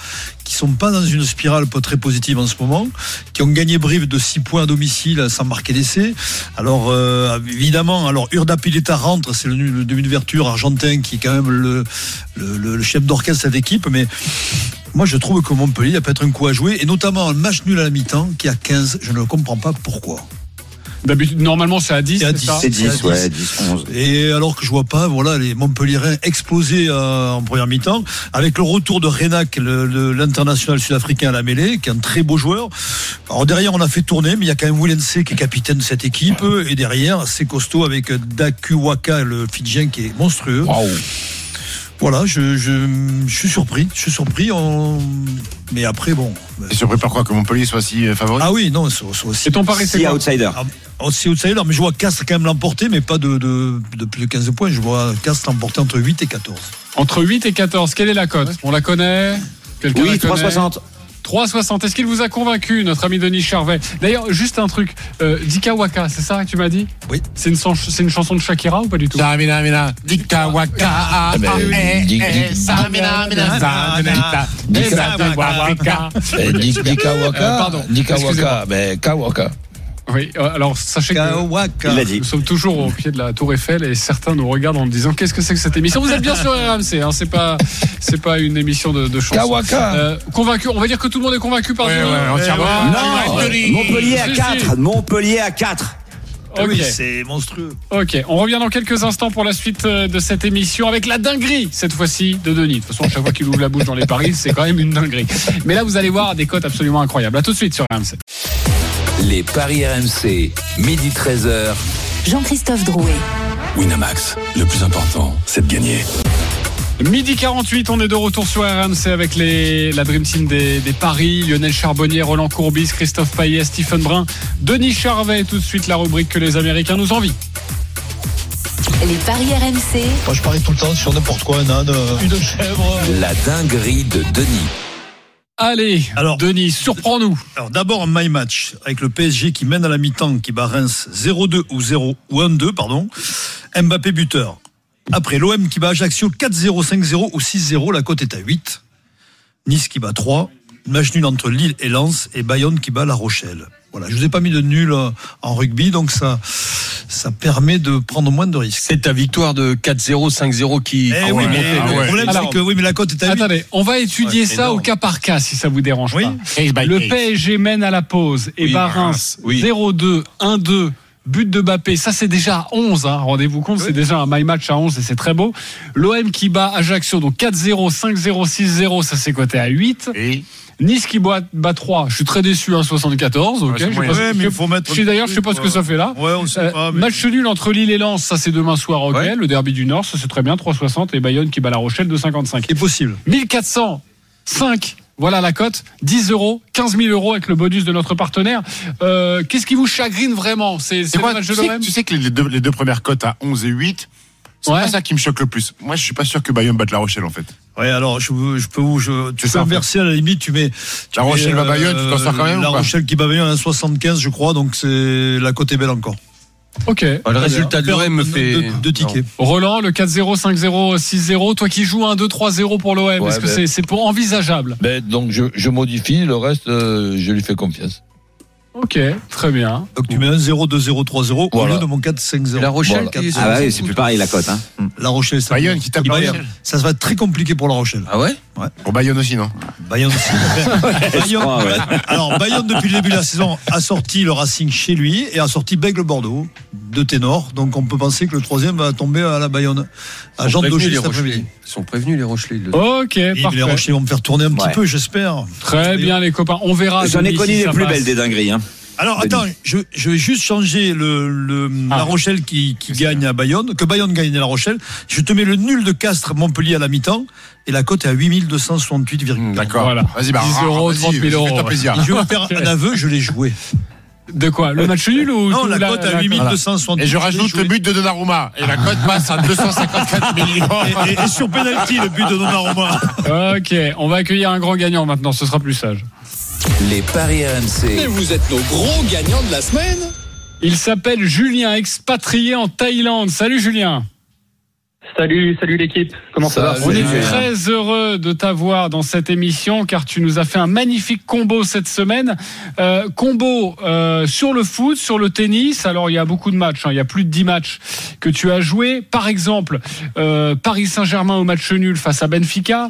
qui sont pas dans une spirale pas très positive en ce moment, qui ont gagné Brive de 6 points à domicile sans marquer d'essai. Alors, euh, évidemment, alors Urda Pileta rentre, c'est le, le demi d'ouverture argentin qui est quand même le, chef d'orchestre de cette équipe, mais moi, je trouve que Montpellier, a peut-être un coup à jouer, et notamment un match nul à la mi-temps qui a 15. Je ne comprends pas pourquoi. D'habitude, normalement, c'est à 10. C'est à c'est 10. ça C'est 10, à ouais, 10. 10, 11. Et alors que je vois pas, voilà, les Montpelliérains exploser euh, en première mi-temps, avec le retour de Renac, le- le- l'international sud-africain à la mêlée, qui est un très beau joueur. Alors derrière, on a fait tourner, mais il y a quand même Willense qui est capitaine de cette équipe, et derrière, c'est costaud avec Dakuwaka, le Fidjien, qui est monstrueux. Voilà, je, je, je suis surpris, je suis surpris. En... Mais après, bon. T'es surpris par quoi que Montpellier soit si euh, favori? Ah oui, non, aussi. Et ton pari, c'est Si outsider. Ah, Aussi outsider, mais je vois Castres quand même l'emporter, mais pas de, de, de plus de 15 points. Je vois Castres l'emporter entre 8 et 14. Entre 8 et 14, quelle est la cote? On la connaît? Quelqu'un Oui, la connaît? 3,60. 3,60. Est-ce qu'il vous a convaincu, notre ami Denis Charvet? D'ailleurs, juste un truc. Euh, Dika Waka, c'est ça que tu m'as dit? Oui. C'est une, c'est une chanson de Shakira ou pas du tout? Samina, mina, dika, waka, di- di- samina, mina, samina, Dika- dika, waka. Di- Dikawaka, Euh, pardon, Dikawaka, excusez-moi. ben Kawaka. Oui, euh, alors sachez que Kawaka. Dit. nous sommes toujours au pied de la Tour Eiffel et certains nous regardent en disant qu'est-ce que c'est que cette émission? Vous êtes bien sur RMC, hein, c'est pas c'est pas une émission de, de. Kawaka. Euh, convaincu, on va dire que tout le monde est convaincu par Ouais, entièrement. Non, Montpellier à Si, 4. Montpellier à 4. Ah Ok. Oui, c'est monstrueux. Ok, on revient dans quelques instants pour la suite euh, de cette émission avec la dinguerie, cette fois-ci, de Denis. De toute façon, à chaque fois qu'il ouvre la bouche dans les paris, c'est quand même une dinguerie. Mais là, vous allez voir des cotes absolument incroyables. À tout de suite sur RMC. Les paris RMC, midi 13h. Jean-Christophe Drouet. Winamax, le plus important, c'est de gagner. Midi 48, on est de retour sur RMC avec les, la Dream Team des, des paris. Lionel Charbonnier, Roland Courbis, Christophe Payet, Stephen Brun, Denis Charvet. Tout de suite, la rubrique que les Américains nous envient. Les paris RMC. Moi, je parie tout le temps sur n'importe quoi, un âne, euh, une chèvre. La dinguerie de Denis. Allez, Alors- Denis, surprends-nous. Alors d'abord un my match avec le PSG qui mène à la mi-temps, qui bat Reims 0-2 ou 0 ou 1-2 pardon. Mbappé buteur. Après l'OM qui bat Ajaccio 4-0, 5-0 ou 6-0, la cote est à 8. Nice qui bat 3. Match nul entre Lille et Lens et Bayonne qui bat La Rochelle. Voilà, je vous ai pas mis de nul euh, en rugby, donc ça, ça permet de prendre moins de risques. C'est ta victoire de 4-0, 5-0 qui. Eh qui oui, est mais montée. ah le ouais. problème Alors- c'est que oui, mais la cote est à 8. Attendez, on va étudier Ouais, ça énorme. au cas par cas si ça vous dérange Oui. pas. Case by Le case. PSG mène à la pause et Oui, oui. 0-2, 1-2, but de Bappé. Ça, c'est déjà à 11. Hein. Rendez-vous compte, c'est déjà un my match à 11 et c'est très beau. L'OM qui bat Ajaccio, donc 4-0, 5-0, 6-0, ça c'est coté à 8. Et Nice qui bat, bat 3, je suis très déçu, hein, 74. Ok, Ouais, je sais pas- je- d'ailleurs, je sais pas ce que ça fait là. Ouais, on sait Euh, pas. mais- Match nul entre Lille et Lens, ça c'est demain soir, ok. Ouais. Le derby du Nord, ça c'est très bien, 3,60 et Bayonne qui bat La Rochelle de 55. C'est possible. 1405. Voilà la cote, 10 euros, 15 000 euros avec le bonus de notre partenaire. Euh, Qu'est-ce qui vous chagrine vraiment? C'est quoi? match tu de sais, l'OM tu sais que les deux, les deux premières cotes à 11 et 8, c'est Ouais. pas ça qui me choque le plus. Moi, je suis pas sûr que Bayonne batte La Rochelle, en fait. Ouais, alors je, peux vous, je, tu peux ça, inverser à la limite, tu mets. tu La mets, Rochelle bat Bayonne, tu t'en sors quand même La ou pas? Rochelle qui bat Bayonne à 75, je crois, donc c'est la côte est belle encore. Ok. Le résultat de l'OM me fait. Deux, deux tickets. Roland, le 4-0, 5-0, 6-0. Toi qui joues un 2-3-0 pour l'OM, Ouais, est-ce que ben- c'est pour envisageable? Ben, donc je, je modifie, le reste, euh, je lui fais confiance. Ok, très bien. Donc tu mets 1 0 2 0 3 0 au Voilà. lieu de mon 4 5 0. La Rochelle Voilà. qui est Ah bah oui, c'est plus pareil la cote. Hein. La Rochelle, ça Bayonne qui tape Rochelle. Ça va être très compliqué pour La Rochelle. Ah ouais Pour Bayonne aussi, non Bayonne aussi. Bayonne, crois, ouais. Alors Bayonne depuis le début de la saison a sorti le Racing chez lui et a sorti Bègle Bordeaux de ténor. Donc on peut penser que le troisième va tomber à la Bayonne. À Ils Jean sont prévenus, Daugé les cet après-midi. Rochelais. Ils sont prévenus les Rochelais. le- Ok, Et les parfait. Rochelais vont me faire tourner un petit Ouais. peu, j'espère. Très bien les copains, on verra. J'en ai connu si les plus passe. belles des dingueries. Hein. Alors Denis. attends, je, je vais juste changer le, le- Ah. La Rochelle qui, qui gagne à Bayonne, que Bayonne gagne à La Rochelle. Je te mets le nul de Castres Montpellier à la mi-temps et la cote est à 8268,4. D'accord. Voilà. Vas-y, bah, 10 euros, vas-y, 30 000 fais-toi euros. je vais faire un aveu, je l'ai joué. De quoi Le match nul ou Non, la cote à 8268. Et je rajoute le but de Donnarumma. Et la cote passe à 254 millions. Et, et- et sur penalty, le but de Donnarumma. Ok, on va accueillir un grand gagnant maintenant, ce sera plus sage. Les paris RMC. vous êtes nos gros gagnants de la semaine Il s'appelle Julien, expatrié en Thaïlande. Salut Julien. Salut, salut l'équipe. Comment ça, va On est très heureux de t'avoir dans cette émission car tu nous as fait un magnifique combo cette semaine. Euh, combo euh, sur le foot, sur le tennis. Alors il y a beaucoup de matchs, hein. il y a plus de 10 matchs que tu as joué. Par exemple, euh, Paris Saint-Germain au match nul face à Benfica.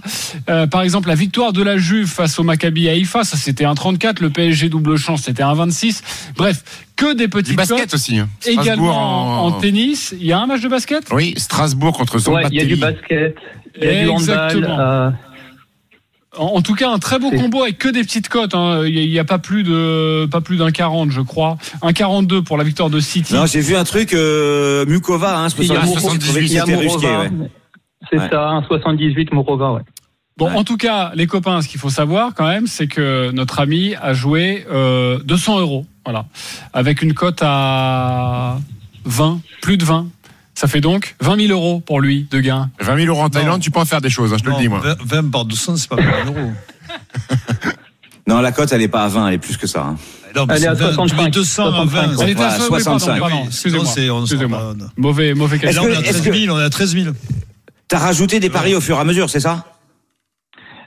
Euh, par exemple, la victoire de la Juve face au Maccabi Haïfa, ça c'était un 34. Le PSG double chance, c'était un 26. Bref, que des Du petites basket cotes. aussi. hein. Strasbourg Également en... tennis. Il y a un match de basket? Oui, Strasbourg contre son Ouais, il y a du basket, il y a du handball. Euh, En, tout cas, un très beau combo avec que des petites cotes. hein. Il n'y a, pas plus de pas plus d'un 40, je crois. Un 42 pour la victoire de City. Non, j'ai vu un truc, euh, Mukova, hein, il y a je Mourova, trouvais que il y a c'était risqué, Mourova. ouais. C'est Ouais. ça, un 78 Mourova, ouais. Bon, Ouais. en tout cas, les copains, ce qu'il faut savoir quand même, c'est que notre ami a joué euh, 200 euros, voilà, avec une cote à 20, plus de 20. Ça fait donc 20 000 euros pour lui de gain. 20 000 euros en Thaïlande, tu peux en faire des choses, hein, je te le dis, moi. 20, 20 par 200, c'est pas 20 euros. Non, la cote, elle est pas à 20, elle est plus que ça. hein. Non, Elle est à c'est 20, tu mets 65, 200 à 20. Elle était à Voilà, oui, pardon, 65. pardon, Oui, excusez-moi. pas- Mauvais, mauvais Et calcul. là, on est à Est-ce 13 que- 000, on est à 13 000. T'as rajouté des paris au fur et à mesure, c'est ça?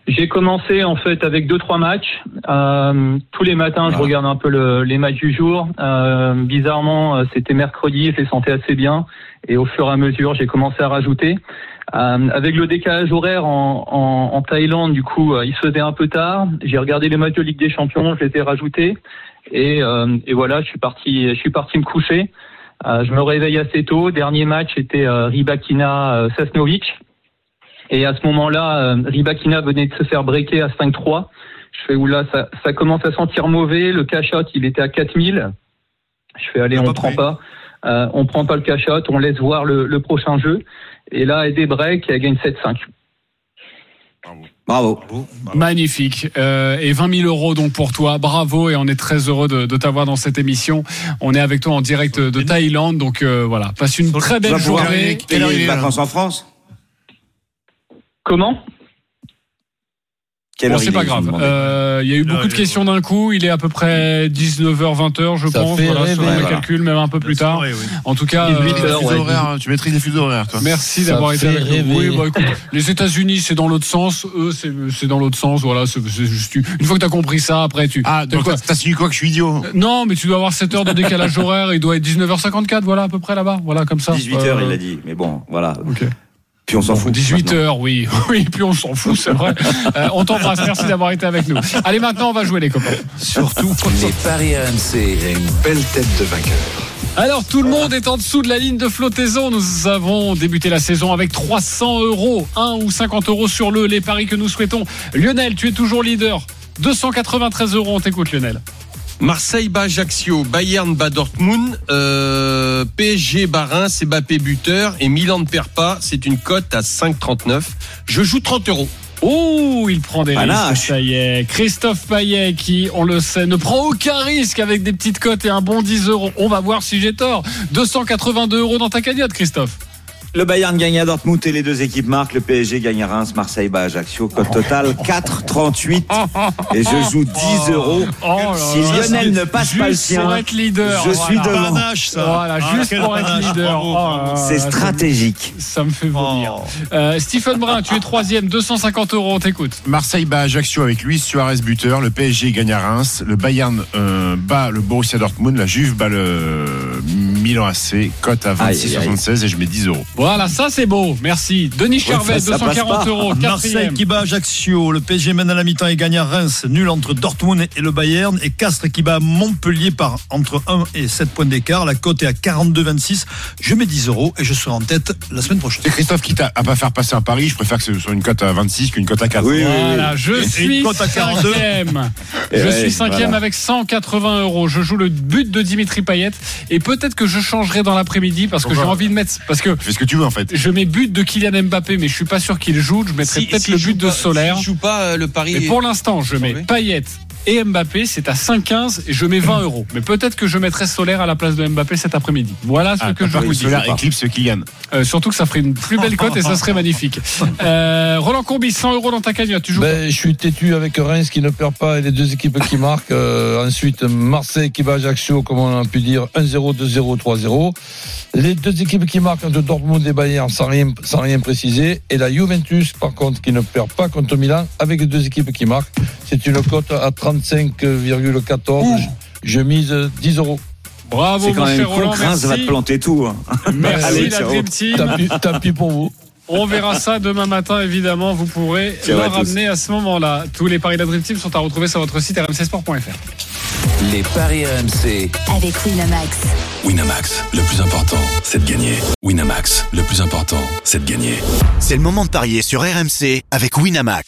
J'ai commencé en fait avec deux trois matchs. Euh, tous les matins, je Ah. regarde un peu le- les matchs du jour. Euh, bizarrement, euh, c'était mercredi, je les sentais assez bien. Et au fur et à mesure, j'ai commencé à rajouter. Euh, avec le décalage horaire en, en, en Thaïlande, du coup, euh, il se faisait un peu tard. J'ai regardé les matchs de Ligue des Champions, je les ai rajoutés. Et, euh, et voilà, je suis parti, je suis parti me coucher. Euh, je me réveille assez tôt. Dernier match était euh, Ribakina euh, Sasnovic. Et à ce moment-là, euh, Ribakina venait de se faire breaker à 5-3. Je fais, oula, ça, ça commence à sentir mauvais. Le cachot, il était à 4000. Je fais, allez, on peu prend pas. Euh, on prend pas le cachot, on laisse voir le, le prochain jeu. Et là, elle débreak et elle gagne 7-5. Bravo. Magnifique. Euh, et 20 000 euros donc pour toi. Bravo et on est très heureux de, de t'avoir dans cette émission. On est avec toi en direct de Thaïlande. Donc euh, voilà, passe une très belle journée. Quelle heure il est, en France Comment Bon, c'est pas grave. Euh, Il y a eu Non, beaucoup de questions d'un coup. Il est à peu près 19h, 20h, je Ça pense. fait Voilà, selon mes calculs, même un peu plus tard. Oui. En tout cas, 18 euh, heures, Les ouais. fuseaux horaires, tu maîtrises les fuseaux horaires, toi. Merci d'avoir été avec nous. Oui, bah, écoute, les États-Unis, c'est dans l'autre sens. Eux, c'est c'est dans l'autre sens. Voilà, c'est c'est juste. Une fois que tu as compris ça, après, tu. Ah, t'as donc quoi t'as suivi quoi que je suis idiot Non, mais tu dois avoir 7 heures de décalage horaire. Il doit être 19h54, voilà, à peu près là-bas. Voilà, comme ça. 18 heures, Euh, il a dit. Mais bon, voilà. Ok. Puis on s'en fout. 18 maintenant. heures, oui. Oui, puis on s'en fout, c'est vrai. Euh, on t'embrasse. Merci d'avoir été avec nous. Allez, maintenant, on va jouer les copains. Surtout. Les paris RMC. Il y a une belle tête de vainqueur. Alors tout le monde est en dessous de la ligne de flottaison. Nous avons débuté la saison avec 300 euros, 1 ou 50 euros sur le les paris que nous souhaitons. Lionel, tu es toujours leader. 293 euros, on t'écoute Lionel. Marseille bat Ajaccio, Bayern bat Dortmund, euh, PSG bat Reims, Mbappé buteur et Milan ne perd pas. C'est une cote à 5,39. Je joue 30 euros. Oh, il prend des Panache. risques, ça y est. Christophe Payet, qui, on le sait, ne prend aucun risque avec des petites cotes et un bon 10 euros. On va voir si j'ai tort. 282 euros dans ta cagnotte, Christophe. Le Bayern gagne à Dortmund et les deux équipes marquent. Le PSG gagne à Reims, Marseille bat Ajaccio. Cote totale 4,38. Et je joue 10 euros. Oh Si. Lionel ne passe Juste pas le pour sien, être leader. je voilà. suis devant. Panache, ça. Voilà, Ah, juste pour être leader. Oh C'est ça me- stratégique. Ça me fait vomir. Oh. Euh, Stephen Brun, tu es troisième, 250 euros, on t'écoute. Marseille bat Ajaccio avec Luis Suarez buteur. Le PSG gagne à Reims. Le Bayern euh, bat le Borussia Dortmund. La Juve bat le Milan AC. Cote à Aïe, aïe, aïe. 26,76 et je mets 10 euros. Voilà, ça c'est beau. Merci. Denis Charvet, ça, ça passe 240 pas. euros, Marseille qui bat Ajaccio, le PSG mène à la mi-temps et gagne à Reims, nul entre Dortmund et le Bayern, et Castres qui bat Montpellier par entre 1 et 7 points d'écart. La cote est à 42,26. Je mets 10 euros et je serai en tête la semaine prochaine. C'est Christophe qui t'a à pas faire passer un pari. Je préfère que ce soit une cote à 26 qu'une cote à 4. Oui, oui, oui. Voilà, je Et suis cote à 42. cinquième. Et Je ouais, suis cinquième voilà. avec 180 euros. Je joue le but de Dimitri Payet et peut-être que je changerai dans l'après-midi parce que j'ai envie de mettre parce que Fais ce que tu veux en fait. je mets but de Kylian Mbappé mais je suis pas sûr qu'il joue. Je mettrai Si- peut-être si le je but joue de pas- Solaire. si je joue pas euh, le pari. Mais pour l'instant, je mets. Payet et Mbappé, c'est à 5,15 et je mets 20 euros. Mais peut-être que je mettrai Solaire à la place de Mbappé cet après-midi. Voilà ce Ah, que je vous dis. Solaire éclipse Kylian. Euh, surtout que ça ferait une plus belle cote et ça serait magnifique. Euh, Roland Courbis, 100 euros dans ta cagnotte. Tu joues Ben, je suis têtu avec Reims qui ne perd pas et les deux équipes qui marquent. Euh, ensuite, Marseille qui bat Ajaccio, comme on a pu dire, 1-0, 2-0, 3-0. Les deux équipes qui marquent entre Dortmund et Bayern sans rien, sans rien préciser. Et la Juventus, par contre, qui ne perd pas contre Milan avec les deux équipes qui marquent. C'est une cote à 35,14. Je, mise 10 euros. Bravo C'est quand mon même cher con, Roland, Reims va te merci. planter tout. hein. Merci Allez, la ciao. Dream Team. Tant pis, tant pis pour vous. On verra ça demain matin, évidemment. Vous pourrez Ciao le à tous. ramener à ce moment-là. Tous les paris de la Dream Team sont à retrouver sur votre site rmcsport.fr. Les paris RMC. Avec Winamax. Winamax, le plus important, c'est de gagner. Winamax, le plus important, c'est de gagner. C'est le moment de parier sur RMC avec Winamax.